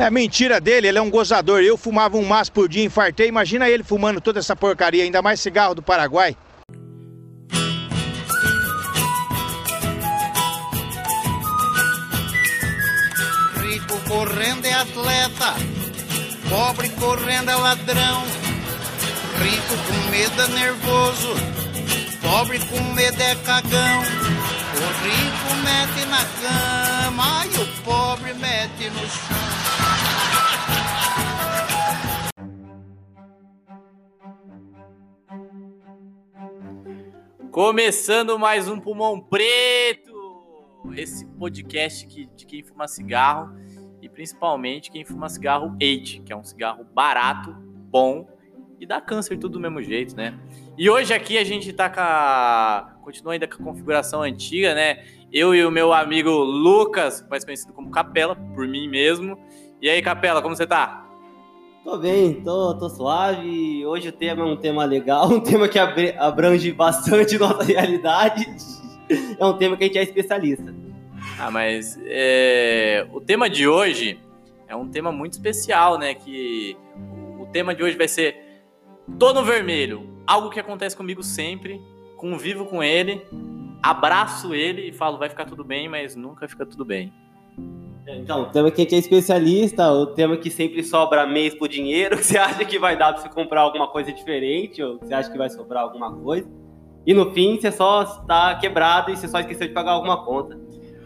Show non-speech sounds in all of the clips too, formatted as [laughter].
É mentira dele, ele é um gozador. Eu fumava um maço por dia, infartei. Imagina ele fumando toda essa porcaria, ainda mais cigarro do Paraguai. Rico correndo é atleta, pobre correndo é ladrão. Rico com medo é nervoso, pobre com medo é cagão. O rico mete na cama e o pobre mete no chão. Começando mais um Pulmão Preto, esse podcast que, de quem fuma cigarro e principalmente quem fuma cigarro Eight, que é um cigarro barato, bom e dá câncer tudo do mesmo jeito, né? E hoje aqui a gente tá com a... continua ainda com a configuração antiga, né? Eu e o meu amigo Lucas, mais conhecido como Capela, por mim mesmo. E aí, Capela, como você tá? Tô bem, tô, tô suave. Hoje o tema é um tema legal, [laughs] um tema que abrange bastante [laughs] nossa realidade. É um tema que a gente é especialista. Ah, mas é, o tema de hoje é um tema muito especial, né? Que o tema de hoje vai ser Tô no vermelho, algo que acontece comigo sempre, convivo com ele, abraço ele e falo vai ficar tudo bem, mas nunca fica tudo bem. Então, o tema que a gente é especialista, o tema que sempre sobra mês pro dinheiro, que [laughs] você acha que vai dar pra você comprar alguma coisa diferente, ou você acha que vai sobrar alguma coisa. E no fim, você só está quebrado e você só esqueceu de pagar alguma conta.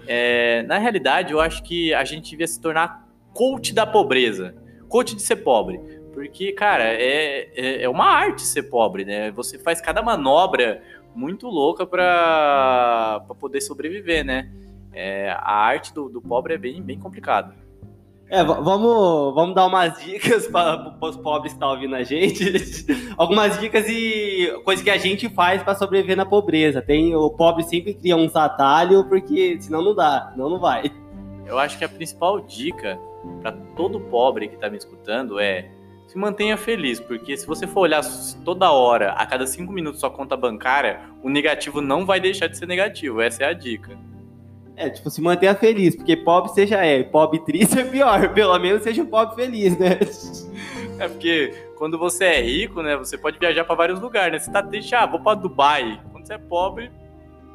É, na realidade, eu acho que a gente devia se tornar coach da pobreza, coach de ser pobre. Porque, cara, é, é, é uma arte ser pobre, né? Você faz cada manobra muito louca pra poder sobreviver, né? É, a arte do, do pobre é bem, bem complicada. É, vamos, vamos dar umas dicas para os pobres que estão ouvindo a gente. [laughs] Algumas dicas e coisas que a gente faz para sobreviver na pobreza. Tem o pobre sempre cria uns atalhos porque senão não dá, senão não vai. Eu acho que a principal dica para todo pobre que tá me escutando é se mantenha feliz, porque se você for olhar toda hora, a cada cinco minutos sua conta bancária, o negativo não vai deixar de ser negativo. Essa é a dica. É, tipo, se mantenha feliz, porque pobre seja é, pobre triste é pior. [laughs] Pelo menos seja um pobre feliz, né? É porque quando você é rico, né, você pode viajar para vários lugares, né? Você tá triste, ah, vou para Dubai. Quando você é pobre,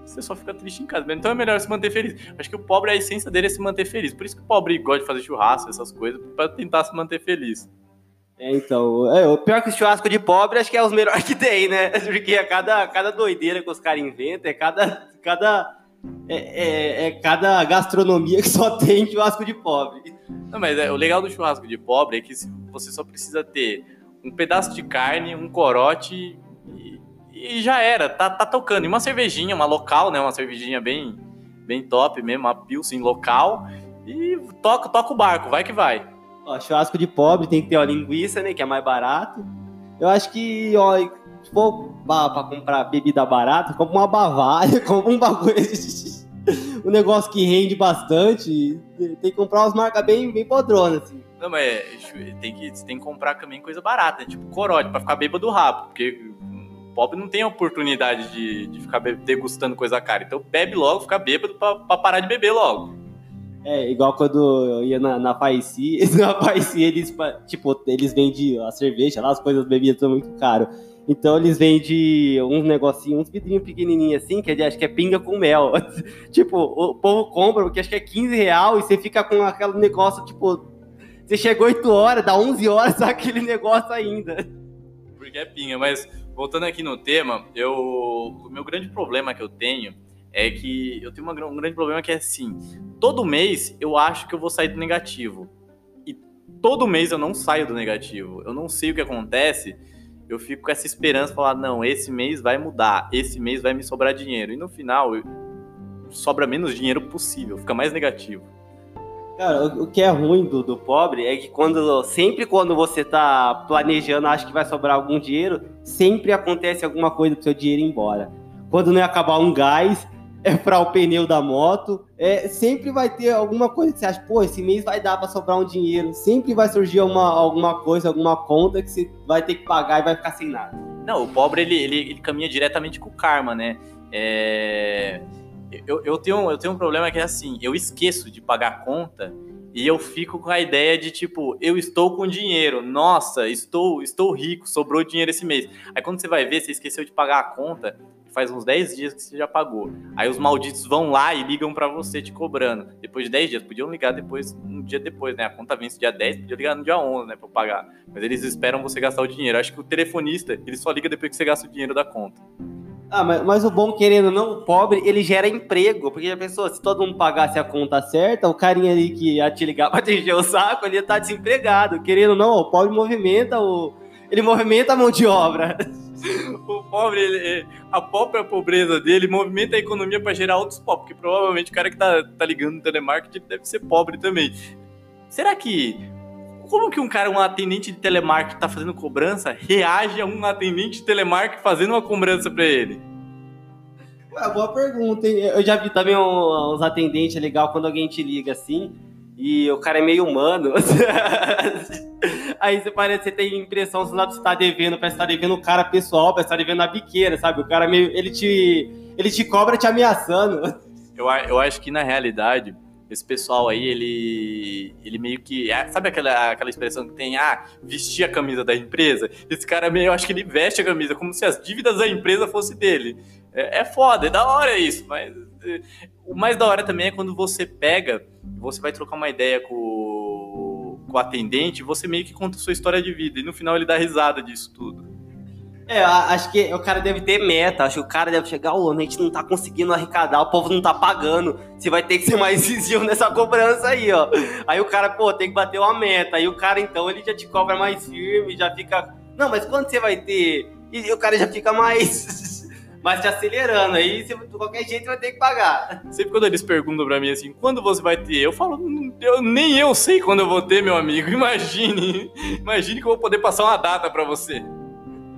você só fica triste em casa. né? Então é melhor se manter feliz. Acho que o pobre, a essência dele é se manter feliz. Por isso que o pobre gosta de fazer churrasco, essas coisas, para tentar se manter feliz. É, então, é, o pior que o churrasco de pobre acho que é os melhores [laughs] que tem, né? Porque a cada, cada doideira que os caras inventam, é cada. cada é, é- é cada gastronomia que só tem churrasco de pobre. Não, mas é, o legal do churrasco de pobre é que você só precisa ter um pedaço de carne, um corote e, e já era, tá, tá tocando. E uma cervejinha, uma local, né? Uma cervejinha bem, bem top mesmo, uma pilsen local. E toca, toca o barco, vai que vai. Ó, churrasco de pobre tem que ter ó, linguiça, né? Que é mais barato. Eu acho que, ó, se for pra, pra comprar bebida barata, compra uma Bavária, [laughs] compra um bagulho. um negócio que rende bastante. Tem que comprar umas marcas bem, bem podronas, assim. Não, mas é, tem que, você tem que comprar também coisa barata, né? tipo corote, pra ficar bêbado rápido, porque o pobre não tem a oportunidade de, de ficar degustando coisa cara. Então bebe logo, fica bêbado pra, pra parar de beber logo. É, igual quando eu ia na, na Paici, [laughs] na Paici eles, tipo, eles vendem a cerveja lá, as coisas, as bebidas são muito caro. Então eles vendem uns negocinhos, uns vidrinhos pequenininhos assim, que é de- acho que é pinga com mel. [laughs] tipo, o povo compra, porque acho que é 15 real e você fica com aquele negócio, tipo, você chegou 8 horas, dá 11 horas, aquele negócio ainda. Porque é pinga, mas voltando aqui no tema, eu, o meu grande problema que eu tenho é que eu tenho uma um grande problema que é assim, todo mês eu acho que eu vou sair do negativo. E todo mês eu não saio do negativo. Eu não sei o que acontece. Eu fico com essa esperança, falar, não, esse mês vai mudar, esse mês vai me sobrar dinheiro. E no final, sobra menos dinheiro possível, fica mais negativo. Cara, o, que é ruim do, do pobre é que quando sempre quando você tá planejando, acha que vai sobrar algum dinheiro, sempre acontece alguma coisa pro seu dinheiro ir embora. Quando não é acabar um gás, é para o pneu da moto, é, sempre vai ter alguma coisa que você acha, pô, esse mês vai dar para sobrar um dinheiro, sempre vai surgir uma, alguma coisa, alguma conta que você vai ter que pagar e vai ficar sem nada. Não, o pobre ele, ele, ele caminha diretamente com o karma, né? É, Eu, eu, tenho, eu tenho um problema que é assim, eu esqueço de pagar a conta E eu fico com a ideia de tipo, eu estou com dinheiro, nossa, estou, estou rico, sobrou dinheiro esse mês. Aí quando você vai ver, você esqueceu de pagar a conta, faz uns 10 dias que você já pagou. Aí os malditos vão lá e ligam para você te cobrando. Depois de 10 dias, podiam ligar depois, um dia depois, né? A conta vence dia 10, podia ligar no dia 11, né, para pagar. Mas eles esperam você gastar o dinheiro. Acho que o telefonista, ele só liga depois que você gasta o dinheiro da conta. Ah, mas, mas, o bom, querendo não, o pobre, ele gera emprego. Porque a pessoa, se todo mundo pagasse a conta certa, o carinha ali que ia te ligar [laughs] pra te encher o saco, ele ia estar tá desempregado. Querendo não, o pobre movimenta o. Ele movimenta a mão de obra. o pobre, ele, a própria pobreza dele movimenta a economia para gerar outros pobres, porque provavelmente o cara que tá, tá ligando no telemarketing deve ser pobre também. Será que como que um cara, um atendente de telemarketing tá fazendo cobrança, reage a um atendente de telemarketing fazendo uma cobrança para ele? É boa pergunta, hein? Eu já vi também uns atendentes é legal quando alguém te liga assim e o cara é meio humano. [laughs] Aí você parece você tem impressão se você tá devendo, parece que tá devendo o cara pessoal, parece que tá devendo a biqueira, sabe? O cara meio. Ele te. Ele te cobra te ameaçando. Eu, eu acho que na realidade esse pessoal aí, ele, ele meio que. É, sabe aquela, aquela expressão que tem, ah, vestir a camisa da empresa? Esse cara meio, eu acho que ele veste a camisa, como se as dívidas da empresa fossem dele. É, é foda, é da hora isso, mas. É, o mais da hora também é quando você pega, você vai trocar uma ideia com, com o atendente, você meio que conta sua história de vida, e no final ele dá risada disso tudo. É, acho que o cara deve ter meta, acho que o cara deve chegar, ô, a gente não tá conseguindo arrecadar, o povo não tá pagando, você vai ter que ser mais [laughs] incisivo nessa cobrança aí, ó. Aí o cara, pô, tem que bater uma meta, aí o cara, então, ele já te cobra mais firme, já fica, não, mas quando você vai ter? E o cara já fica mais, mais te acelerando, aí você, de qualquer jeito vai ter que pagar. Sempre quando eles perguntam pra mim assim, quando você vai ter? Eu falo, eu, nem eu sei quando eu vou ter, meu amigo, [laughs] imagine, imagine que eu vou poder passar uma data pra você.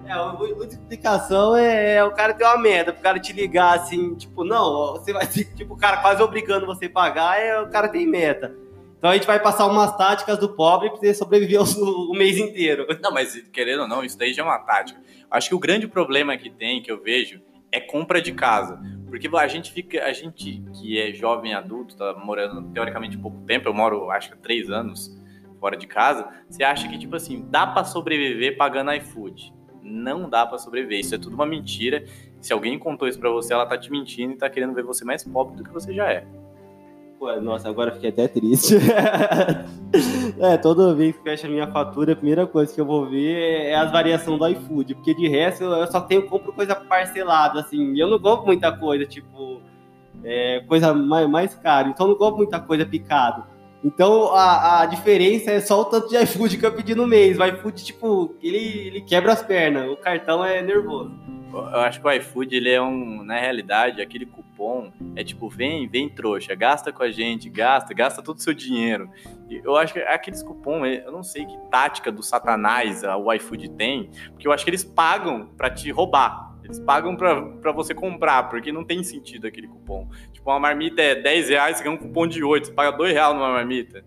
É, a multiplicação é, é, o cara ter uma meta, o cara te ligar assim, tipo, não, você vai [laughs] tipo, o cara quase obrigando você a pagar, é, o cara tem meta. Então a gente vai passar umas táticas do pobre para sobreviver o, o, mês inteiro. Não, mas querendo ou não, isso daí já é uma tática. Acho que o grande problema que tem, que eu vejo, é compra de casa. Porque a gente fica, a gente que é jovem adulto, tá morando teoricamente pouco tempo, eu moro acho que três anos fora de casa, você acha que, tipo assim, dá para sobreviver pagando iFood não dá para sobreviver. Isso é tudo uma mentira. Se alguém contou isso para você, ela tá te mentindo e tá querendo ver você mais pobre do que você já é. Pô, nossa, agora fiquei até triste. [laughs] é, toda vez que fecha minha fatura, a primeira coisa que eu vou ver é as variações do iFood, porque de resto eu só tenho compro coisa parcelada, assim, eu não compro muita coisa, tipo, é, coisa mais, mais cara, então eu não compro muita coisa picado. Então a, a diferença é só o tanto de iFood que eu pedi no mês. O iFood, tipo, ele, ele quebra as pernas. O cartão é nervoso. Eu acho que o iFood, ele é um, na realidade, aquele cupom é tipo, vem, vem trouxa, gasta com a gente, gasta, gasta todo o seu dinheiro. Eu acho que aqueles cupom, eu não sei que tática do satanás o iFood tem, porque eu acho que eles pagam para te roubar. Eles pagam pra, você comprar, porque não tem sentido aquele cupom. Tipo, uma marmita é 10 reais, você ganha um cupom de 8, você paga 2 reais numa marmita.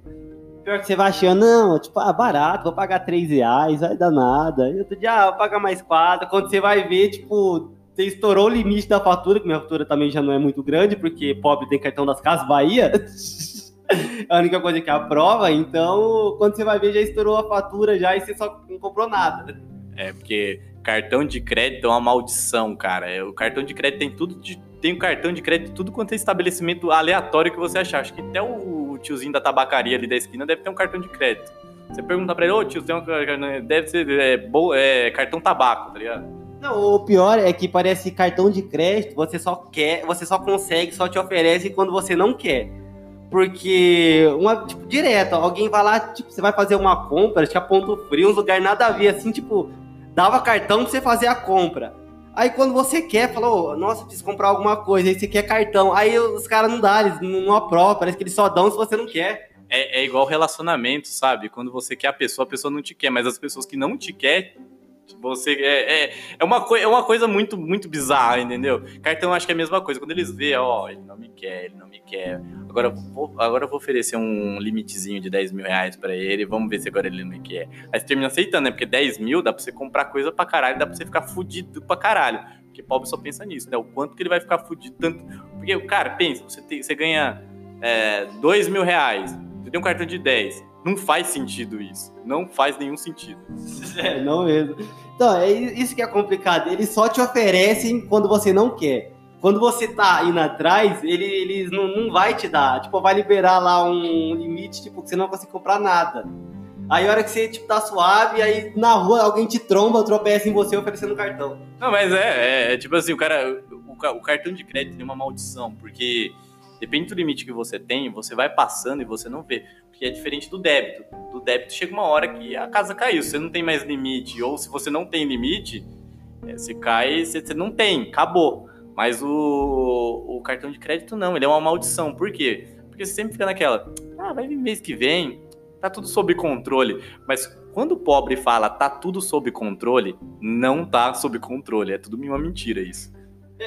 Pior que você vai achando, não, tipo, ah, barato, vou pagar 3 reais, vai dar nada. E outro dia, ah, vou pagar mais 4. Quando você vai ver, tipo, você estourou o limite da fatura, que minha fatura também já não é muito grande, porque pobre tem cartão das Casas Bahia. [laughs] é a única coisa que aprova, então quando você vai ver, já estourou a fatura já e você só não comprou nada. É, porque cartão de crédito é uma maldição, cara. É, o cartão de crédito tem tudo de. Tem um cartão de crédito tudo quanto é estabelecimento aleatório que você achar. Acho que até o tiozinho da tabacaria ali da esquina deve ter um cartão de crédito. Você pergunta pra ele, ô tio, tem um deve ser é, bo, é, cartão tabaco, tá ligado? Não, o pior é que parece cartão de crédito, você só quer, você só consegue, só te oferece quando você não quer. Porque, uma, tipo, direto, alguém vai lá, tipo, você vai fazer uma compra, acho que a ponto frio, uns lugar nada a ver, assim, tipo, dava cartão pra você fazer a compra. Aí quando você quer, falou, nossa, preciso comprar alguma coisa, aí você quer cartão. Aí os caras não dão, eles não aprovam, parece que eles só dão se você não quer. É, é igual relacionamento, sabe? Quando você quer a pessoa, a pessoa não te quer, mas as pessoas que não te querem você é, é, é, uma, é uma coisa muito, muito bizarra, entendeu? Cartão acho que é a mesma coisa. Quando eles veem, ó, ele não me quer, ele não me quer. Agora eu vou, agora vou oferecer um limitezinho de 10 mil reais pra ele. Vamos ver se agora ele não me quer. Aí você termina aceitando, né? Porque 10 mil dá pra você comprar coisa pra caralho, dá pra você ficar fudido pra caralho. Porque pobre só pensa nisso, né? O quanto que ele vai ficar fudido tanto. Porque, cara, pensa, você, tem, você ganha é, 2 mil reais Você tem um cartão de 10. Não faz sentido isso. Não faz nenhum sentido. É, não mesmo. Então, é isso que é complicado. Eles só te oferecem quando você não quer. Quando você tá indo atrás, ele, eles não, não vai te dar. Tipo, vai liberar lá um limite, tipo, que você não vai conseguir comprar nada. Aí a hora que você, tipo, tá suave, aí na rua alguém te tromba, tropeça em você oferecendo cartão. Não, mas é, é, é tipo assim, o cara. O, o cartão de crédito tem uma maldição, porque depende do limite que você tem, você vai passando e você não vê. Porque é diferente do débito. Do débito chega uma hora que a casa caiu. Você não tem mais limite, ou se você não tem limite, é, você cai, você, você não tem, acabou. Mas o, o cartão de crédito não, ele é uma maldição. Por quê? Porque você sempre fica naquela, ah, vai vir mês que vem, tá tudo sob controle. Mas quando o pobre fala tá tudo sob controle, não tá sob controle. É tudo uma mentira isso.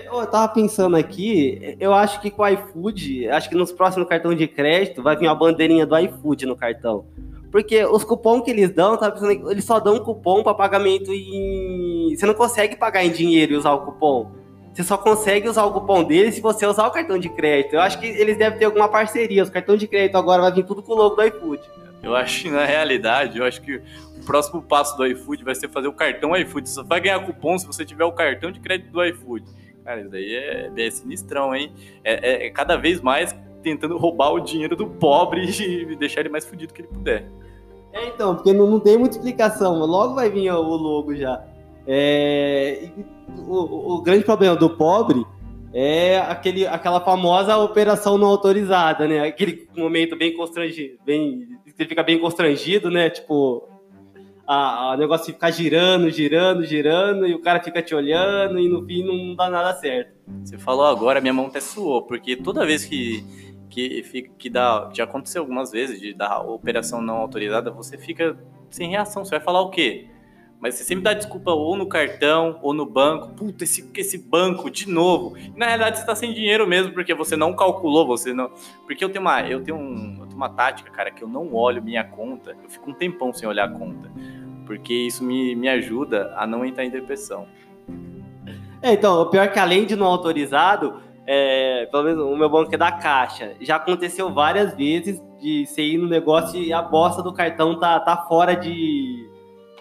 Eu tava pensando aqui, eu acho que com o iFood, acho que nos próximos cartões de crédito vai vir uma bandeirinha do iFood no cartão. Porque os cupons que eles dão, tá pensando, eles só dão cupom para pagamento em. Você não consegue pagar em dinheiro e usar o cupom. Você só consegue usar o cupom dele se você usar o cartão de crédito. Eu acho que eles devem ter alguma parceria. Os cartões de crédito agora vai vir tudo com o logo do iFood. Eu acho que na realidade, eu acho que o próximo passo do iFood vai ser fazer o cartão iFood. Você só vai ganhar cupom se você tiver o cartão de crédito do iFood. Cara, isso daí é, é sinistrão, hein? É, é, é, cada vez mais tentando roubar o dinheiro do pobre [laughs] e deixar ele mais fudido que ele puder. É, então, porque não, não tem muita explicação. Logo vai vir o logo já. É, o, o, grande problema do pobre é aquele, aquela famosa operação não autorizada, né? Aquele momento bem constrangido, bem, você fica bem constrangido, né? Tipo, a, a negócio ficar girando, girando, girando, e o cara fica te olhando e no fim não dá nada certo. Você falou agora, minha mão até suou, porque toda vez que que, que dá, já aconteceu algumas vezes de dar operação não autorizada, você fica sem reação. Você vai falar o quê? Mas você sempre dá desculpa ou no cartão ou no banco. Puta, esse, esse banco de novo. E, na realidade, você está sem dinheiro mesmo, porque você não calculou, você não. Porque eu tenho uma, eu tenho um, eu tenho uma tática, cara, que eu não olho minha conta. Eu fico um tempão sem olhar a conta. Porque isso me, me ajuda a não entrar em depressão. É, então, o pior é que além de não autorizado, é, pelo menos o meu banco é da Caixa. Já aconteceu várias vezes de você ir no negócio e a bosta do cartão tá, tá fora de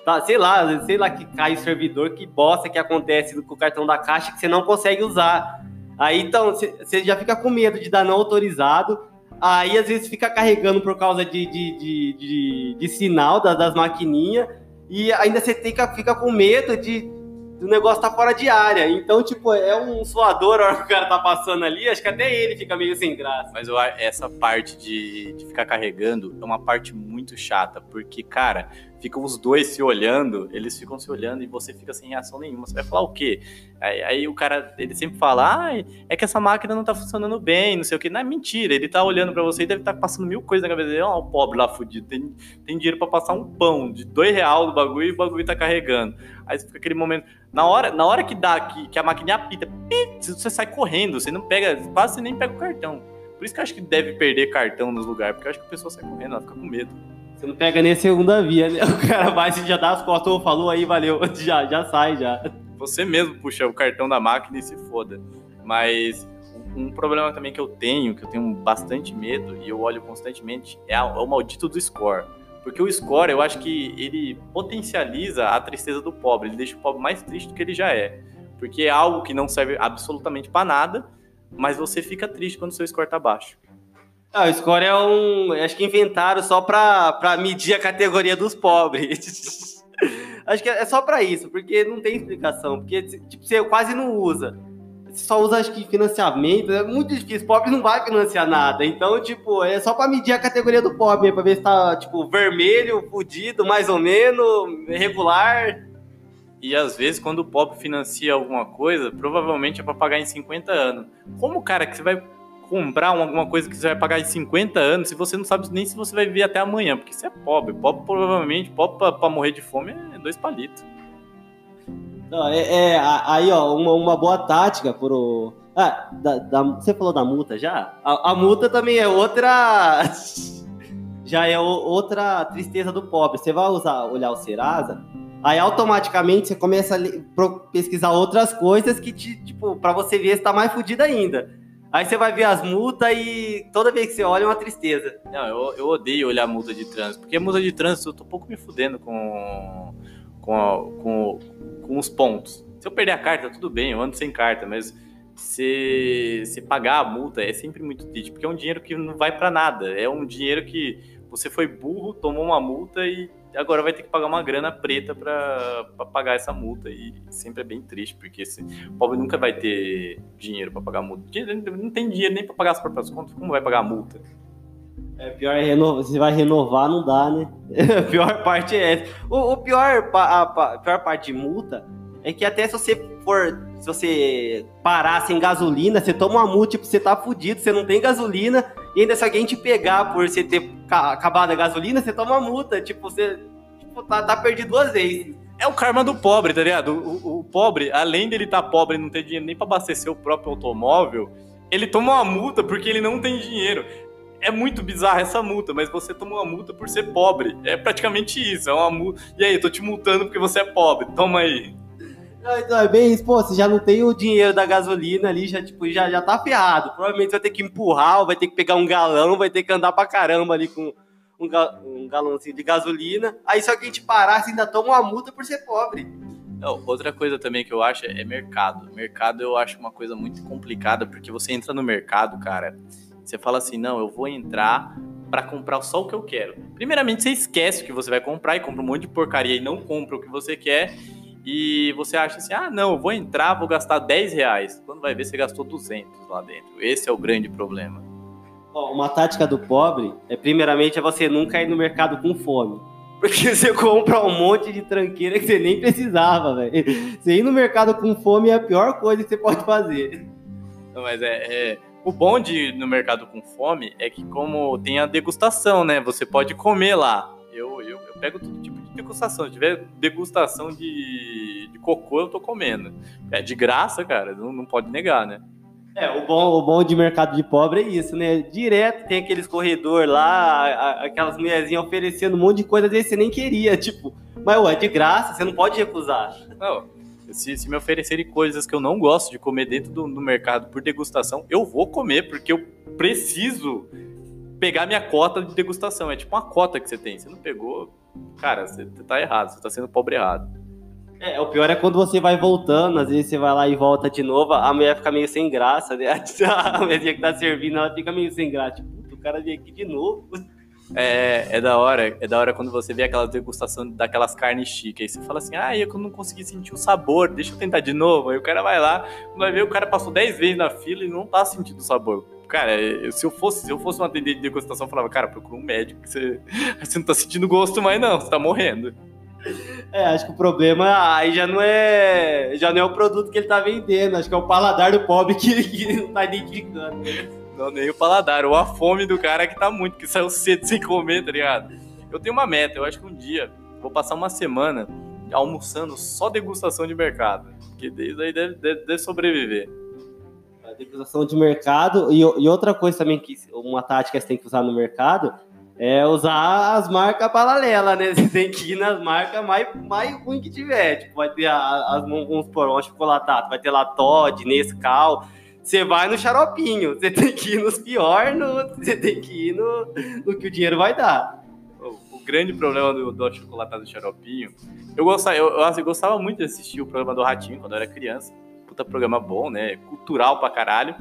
tá, sei lá, sei lá que cai o servidor, que bosta que acontece com o cartão da caixa que você não consegue usar. Aí então você já fica com medo de dar não autorizado. Aí às vezes fica carregando por causa de, de, de, de, de sinal das, das maquininhas. E ainda você fica, fica com medo de o negócio tá fora de área. Então, tipo, é um suador a hora que o cara tá passando ali, acho que até ele fica meio sem graça. Mas essa parte de, de ficar carregando é uma parte muito chata, porque, cara, ficam os dois se olhando, eles ficam se olhando e você fica sem reação nenhuma. Você vai falar o quê? Aí, aí o cara, ele sempre fala, ah, é que essa máquina não tá funcionando bem, não sei o quê. Não é mentira, ele tá olhando para você e deve estar tá passando mil coisas na cabeça dele. Ó, o pobre lá fudido, tem, tem dinheiro para passar um pão de dois real do bagulho e o bagulho tá carregando. Aí fica aquele momento, na hora, na hora que dá, que, que a máquina apita, você sai correndo, você não pega, quase nem pega o cartão. Por isso que eu acho que deve perder cartão nos lugares, porque eu acho que a pessoa sai correndo, ela fica com medo. Você não pega nem a segunda via, né? [laughs] O cara vai, você já dá as costas, ou falou aí, valeu, [laughs] já, já sai, já. Você mesmo puxa o cartão da máquina e se foda. Mas um problema também que eu tenho, que eu tenho bastante medo e eu olho constantemente, é, é o maldito do score. Porque o score, eu acho que ele potencializa a tristeza do pobre, ele deixa o pobre mais triste do que ele já é. Porque é algo que não serve absolutamente para nada, mas você fica triste quando o seu score tá baixo. Ah, o score é um. Acho que inventaram só pra, pra medir a categoria dos pobres. [laughs] acho que é só pra isso, porque não tem explicação. Porque tipo, você quase não usa. Você só usa, acho que, financiamento. É muito difícil. Pobre não vai financiar nada. Então, tipo, é só pra medir a categoria do pobre, pra ver se tá, tipo, vermelho, fudido, mais ou menos, regular. E às vezes, quando o pobre financia alguma coisa, provavelmente é para pagar em 50 anos. Como, cara, que você vai comprar alguma coisa que você vai pagar em 50 anos se você não sabe nem se você vai viver até amanhã, porque você é pobre. Pobre provavelmente, pobre pra, pra morrer de fome é dois palitos. Não, é, é, aí, ó, uma, uma boa tática pro. Ah, da, da, você falou da multa já? A, a multa também é outra. [laughs] já é o, outra tristeza do pobre. Você vai usar, olhar o Serasa, aí automaticamente você começa a pesquisar outras coisas que, te, tipo, pra você ver se tá mais fudido ainda. Aí você vai ver as multas e toda vez que você olha é uma tristeza. Não, eu, eu odeio olhar multa de trânsito, porque multa de trânsito eu tô um pouco me fudendo com, com, com, com os pontos. Se eu perder a carta, tudo bem, eu ando sem carta, mas se, se pagar a multa é sempre muito triste, porque é um dinheiro que não vai pra nada. É um dinheiro que você foi burro, tomou uma multa e agora vai ter que pagar uma grana preta pra pagar essa multa. E sempre é bem triste, porque esse, o pobre nunca vai ter dinheiro pra pagar a multa. Não tem dinheiro nem pra pagar as próprias contas, como vai pagar a multa? É, pior é renovar, você vai renovar, não dá, né? [laughs] a pior parte é essa. O, o pior, a, a pior parte de multa é que até se você for, se você parar sem gasolina, você toma uma multa, tipo, você tá fudido, você não tem gasolina, e ainda se alguém te pegar por você ter ca- acabado a gasolina, você toma multa, tipo, você tipo, tá, tá perdido duas vezes. É o karma do pobre, tá ligado? O, o- pobre, além dele estar pobre e não ter dinheiro nem pra abastecer o próprio automóvel, ele toma uma multa porque ele não tem dinheiro. É muito bizarra essa multa, mas você toma uma multa por ser pobre. É praticamente isso, é uma multa. E aí, eu tô te multando porque você é pobre, toma aí. Então, é bem isso, pô, você já não tem o dinheiro da gasolina ali, já, tipo, já, já tá ferrado. Provavelmente você vai ter que empurrar, vai ter que pegar um galão, vai ter que andar pra caramba ali com um, ga- um galãozinho de gasolina. Aí se alguém te parar, você ainda toma uma multa por ser pobre. Não, outra coisa também que eu acho é mercado. Mercado eu acho uma coisa muito complicada, porque você entra no mercado, cara, você fala assim, não, eu vou entrar pra comprar só o que eu quero. Primeiramente, você esquece o que você vai comprar e compra um monte de porcaria e não compra o que você quer. E você acha assim, ah, não, vou entrar, vou gastar 10 reais. Quando vai ver, você gastou 200 lá dentro. Esse é o grande problema. Ó, uma tática do pobre é, primeiramente, é você nunca ir no mercado com fome. [laughs] Porque você compra um monte de tranqueira que você nem precisava, velho. Você ir no mercado com fome é a pior coisa que você pode fazer. Não, Mas é, é- O bom de ir no mercado com fome é que, como tem a degustação, né? Você pode comer lá. Eu, eu, eu pego tipo de degustação. Se tiver degustação de, de cocô, eu tô comendo. É de graça, cara. Não, não pode negar, né? É, o bom, o bom de mercado de pobre é isso, né? Direto tem aqueles corredor lá, a- aquelas mulherzinhas oferecendo um monte de coisa, às vezes você nem queria, [laughs] tipo, mas ué, é de graça, você não pode recusar. Não. Se, se me oferecerem coisas que eu não gosto de comer dentro do, do mercado por degustação, eu vou comer, porque eu preciso pegar minha cota de degustação. É tipo uma cota que você tem. Você não pegou, cara, você tá errado, você tá sendo pobre errado. É, o pior é quando você vai voltando, às vezes você vai lá e volta de novo, a mulher fica meio sem graça, né? [laughs] A mulherzinha que tá servindo, ela fica meio sem graça, tipo, "Puta, o cara veio aqui de novo. É, é da hora, é da hora quando você vê aquela degustação daquelas carnes chiques. Aí você fala assim, ah, eu não consegui sentir o sabor, deixa eu tentar de novo. Aí o cara vai lá, vai ver, o cara passou 10 vezes na fila e não tá sentindo o sabor. Cara, eu- se eu fosse, se eu fosse um atendente de degustação, eu falava, cara, procura um médico, que você, [laughs] você não tá sentindo gosto mais, não, você tá morrendo. É, acho que o problema aí já não é. Já não é o produto que ele tá vendendo, acho que é o paladar do pobre que, [laughs] que não tá identificando. Não, nem o paladar, ou a fome do cara que tá muito, que saiu cedo sem comer, tá ligado? Eu tenho uma meta, eu acho que um dia vou passar uma semana almoçando só degustação de mercado. Porque desde aí deve, deve, deve sobreviver. A degustação de mercado. E, e outra coisa também, que uma tática que você tem que usar no mercado é usar as marcas paralelas, né? Você tem que ir nas marcas mais, mais ruins que tiver. Tipo, vai ter a- as, vamos supor, um chocolatado, vai ter lá Todd, Nescau. Você vai no xaropinho, você tem que ir nos piores, no, você tem que ir no, no que o dinheiro vai dar. O, grande problema do, do achocolatado xaropinho. Eu gostava, eu, eu, assim, gostava muito de assistir o programa do Ratinho quando eu era criança. Puta programa bom, né? Cultural pra caralho.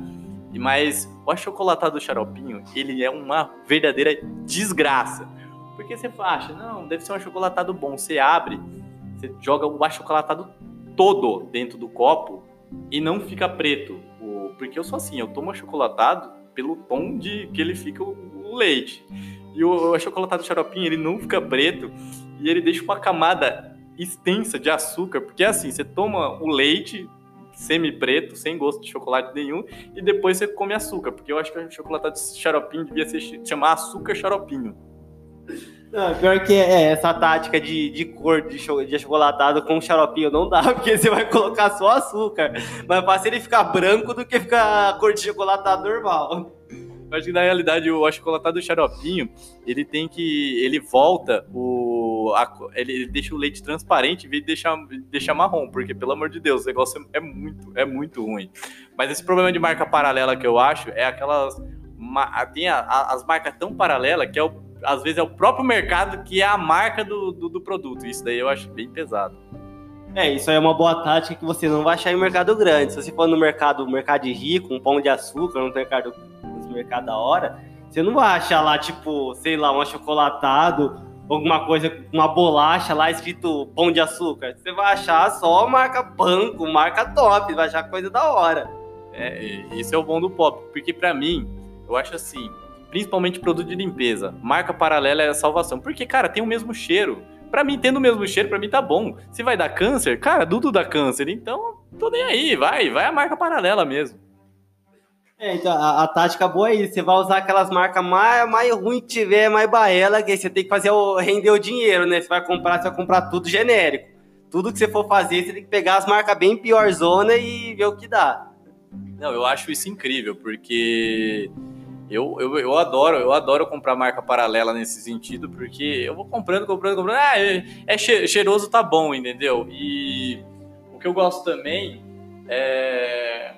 E Mas o achocolatado xaropinho, ele é uma verdadeira desgraça. Porque você acha, não, deve ser um achocolatado bom. Você abre, você joga o achocolatado todo dentro do copo e não fica preto. Porque eu sou assim, eu tomo achocolatado pelo tom de que ele fica o, o leite. E o, o achocolatado xaropinho, ele não fica preto e ele deixa uma camada extensa de açúcar. Porque é assim, você toma o leite semi-preto, sem gosto de chocolate nenhum, e depois você come açúcar. Porque eu acho que o chocolatado xaropinho devia ser chamar açúcar xaropinho. Não, pior que é, essa tática de, de cor de, de achocolatado com xaropinho não dá, [laughs] porque você vai colocar só açúcar. Mas fácil ele ficar branco do que ficar cor de chocolatado normal. Eu acho que na realidade o achocolatado xaropinho, ele tem que. ele volta o. a- ele deixa o leite transparente em vez de deixar, marrom, porque, pelo amor de Deus, o negócio é muito, é muito ruim. Mas esse problema de marca paralela que eu acho é aquelas. Tem a- a- as marcas tão paralelas que é o- às vezes é o próprio mercado que é a marca do, do, do produto. Isso daí eu acho bem pesado. É, isso aí é uma boa tática que você não vai achar em mercado grande. Se você for no mercado, mercado rico, um pão de açúcar, no mercado, mercado da hora, você não vai achar lá, tipo, sei lá, um achocolatado, alguma coisa, uma bolacha lá escrito pão de açúcar. Você vai achar só marca banco, marca top, vai achar coisa da hora. É, isso é o bom do pop, porque pra mim, eu acho assim, principalmente produto de limpeza, marca paralela é a salvação, porque cara, tem o mesmo cheiro. Pra mim, tendo o mesmo cheiro, pra mim tá bom. Se vai dar câncer, cara, tudo dá câncer, então tô nem aí, vai, vai a marca paralela mesmo. É, então a, a tática boa é isso. Você vai usar aquelas marcas mais, mais ruim que tiver, mais baela, que aí você tem que fazer o, render o dinheiro, né? Você vai comprar, você vai comprar tudo genérico. Tudo que você for fazer, você tem que pegar as marcas bem pior zona e ver o que dá. Não, eu acho isso incrível, porque eu, eu, eu adoro, eu adoro comprar marca paralela nesse sentido, porque eu vou comprando, comprando, comprando. Ah, é, é che- cheiroso, tá bom, entendeu? E o que eu gosto também é,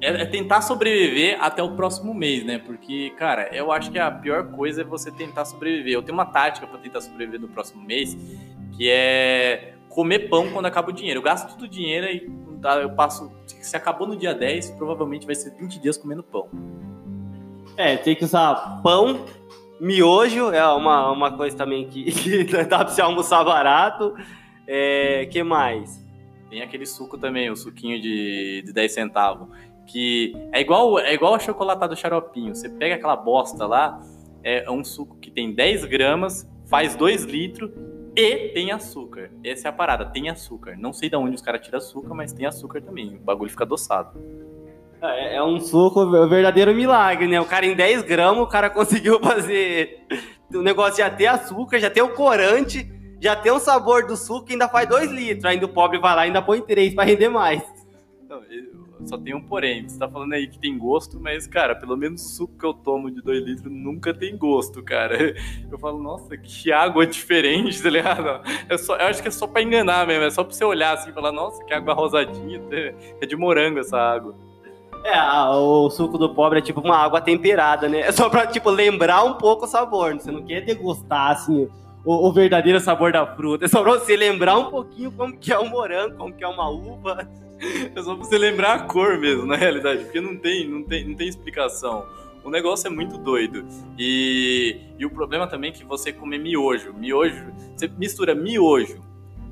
é, é tentar sobreviver até o próximo mês, né? Porque, cara, eu acho que a pior coisa é você tentar sobreviver. Eu tenho uma tática pra tentar sobreviver no próximo mês, que é comer pão quando acaba o dinheiro. Eu gasto todo o dinheiro e tá, eu passo. Se acabou no dia 10, provavelmente vai ser 20 dias comendo pão. É, tem que usar pão, miojo, é uma, uma coisa também que, [laughs] que dá pra você almoçar barato. É, que mais? Tem aquele suco também, o suquinho de, de 10 centavos. Que é igual, é igual a chocolatada do xaropinho. Você pega aquela bosta lá, é um suco que tem 10 gramas, faz 2 litros e tem açúcar. Essa é a parada, tem açúcar. Não sei de onde os caras tiram açúcar, mas tem açúcar também. O bagulho fica adoçado. É, é um suco, é um verdadeiro milagre, né? O cara em 10 gramas, o cara [laughs] conseguiu fazer o negócio já ter açúcar, já ter o corante, já tem o sabor do suco e ainda faz 2 litros. Ainda o pobre vai lá e ainda põe 3 pra render mais. Não, Só tem um porém. Você tá falando aí que tem gosto, mas, cara, pelo menos o suco que eu tomo de 2 litros nunca tem gosto, cara. [laughs] Eu falo, nossa, que água diferente, [laughs] tá ligado? É só, eu acho que é só pra enganar mesmo. É só pra você olhar assim e falar, nossa, que água rosadinha. É de morango essa água. É, o suco do pobre é tipo uma água temperada, né? É só pra, tipo, lembrar um pouco o sabor. Você não quer degustar, assim, o, o verdadeiro sabor da fruta. É só pra você lembrar um pouquinho como que é um morango, como que é uma uva. [laughs] É só pra você lembrar a cor mesmo, na realidade, porque não tem, não tem, não tem explicação. O negócio é muito doido. E, e o problema também é que você comer miojo. Miojo, você mistura miojo,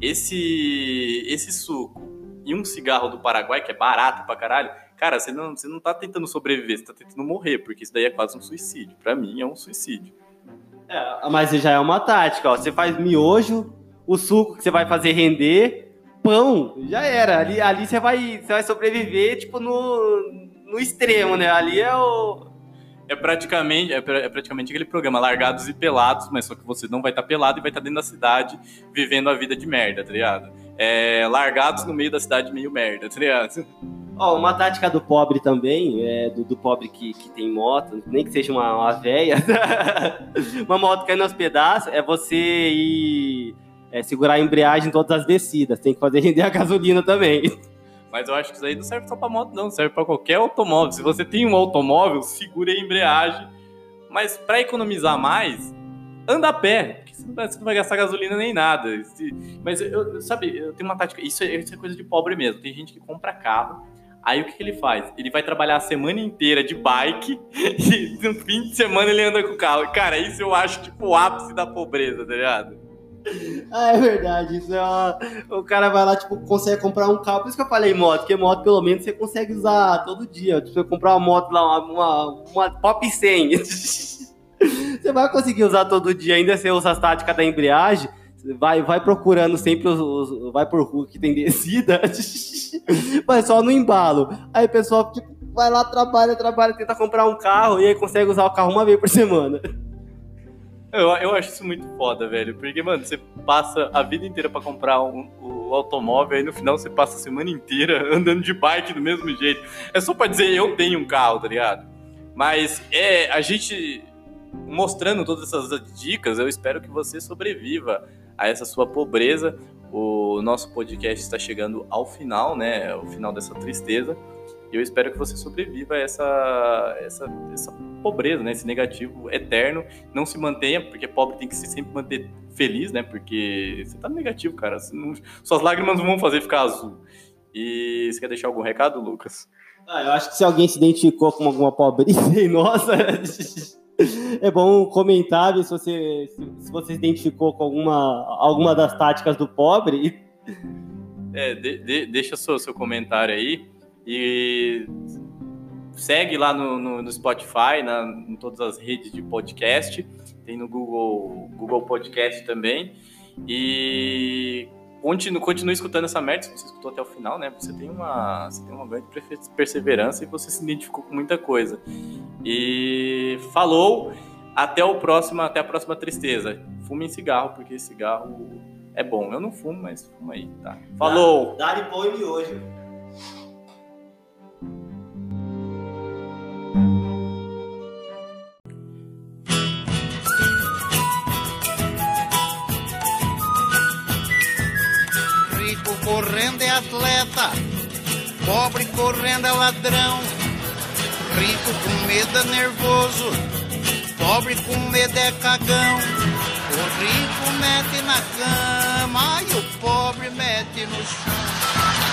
esse, esse suco e um cigarro do Paraguai, que é barato pra caralho. Cara, você não, você não tá tentando sobreviver, você tá tentando morrer, porque isso daí é quase um suicídio. Pra mim, é um suicídio. É, mas já é uma tática, ó. Você faz miojo, o suco que você vai fazer render, pão, já era. Ali, ali você, vai, você vai sobreviver, tipo, no, no extremo, né? Ali é o. É praticamente, é, é praticamente aquele programa Largados e Pelados, mas só que você não vai estar pelado e vai estar dentro da cidade vivendo a vida de merda, tá ligado? É, largados no meio da cidade meio merda, tá ligado? Ó, uma tática do pobre também, é, do, do pobre que, que tem moto, nem que seja uma, uma véia, [laughs] uma moto caindo aos pedaços, é você ir é, segurar a embreagem em todas as descidas. Tem que fazer render a gasolina também. Mas eu acho que isso aí não serve só pra moto, não, serve pra qualquer automóvel. Se você tem um automóvel, segure a embreagem. Mas pra economizar mais, anda a pé, você não vai, gastar gasolina nem nada. Mas eu- sabe, eu tenho uma tática, isso é, isso é coisa de pobre mesmo. Tem gente que compra carro, aí o que, que ele faz? Ele vai trabalhar a semana inteira de bike [laughs] e no fim de semana ele anda com o carro. Cara, isso eu acho tipo o ápice da pobreza, tá ligado? Ah, é verdade. Isso é uma... O cara vai lá, tipo, consegue comprar um carro. Por isso que eu falei moto, porque moto pelo menos você consegue usar todo dia. Tipo, você comprar uma moto lá, uma, uma, uma Pop 100. [laughs] você vai conseguir usar todo dia, ainda você usa as táticas da embreagem. Vai, vai procurando sempre os, os- Vai por rua que tem descida. [laughs] Vai só no embalo. Aí o pessoal tipo, vai lá, trabalha, trabalha, tenta comprar um carro e aí consegue usar o carro uma vez por semana. Eu, eu acho isso muito foda, velho. Porque, mano, você passa a vida inteira pra comprar um, o automóvel, aí no final você passa a semana inteira [laughs] andando de bike do mesmo jeito. É só pra dizer, eu tenho um carro, tá ligado? Mas é a gente mostrando todas essas dicas, eu espero que você sobreviva a essa sua pobreza. O nosso podcast está chegando ao final, né? Ao final dessa tristeza. E eu espero que você sobreviva a essa, essa, essa pobreza, né? Esse negativo eterno. Não se mantenha, porque pobre tem que se sempre manter feliz, né? Porque você tá negativo, cara. Não, suas lágrimas não vão fazer ficar azul. E você quer deixar algum recado, Lucas? Ah, eu acho que se alguém se identificou com alguma pobreza [laughs] em nossa, [laughs] é bom comentar se você se você se identificou com alguma, alguma das táticas do pobre. É, de, de, deixa seu, seu comentário aí e segue lá no, no, no Spotify, na, em todas as redes de podcast, tem no Google, Google Podcast também. E continue, continue escutando essa merda, se você escutou até o final, né? Você tem uma, você tem uma grande perseverança e você se identificou com muita coisa. E falou, até o próximo, até a próxima tristeza. Fume em cigarro, porque cigarro é bom. Eu não fumo, mas fuma aí, tá? Falou! Dá-lhe pão e hoje. Pobre correndo é ladrão, rico com medo é nervoso, pobre com medo é cagão. O rico mete na cama e o pobre mete no chão.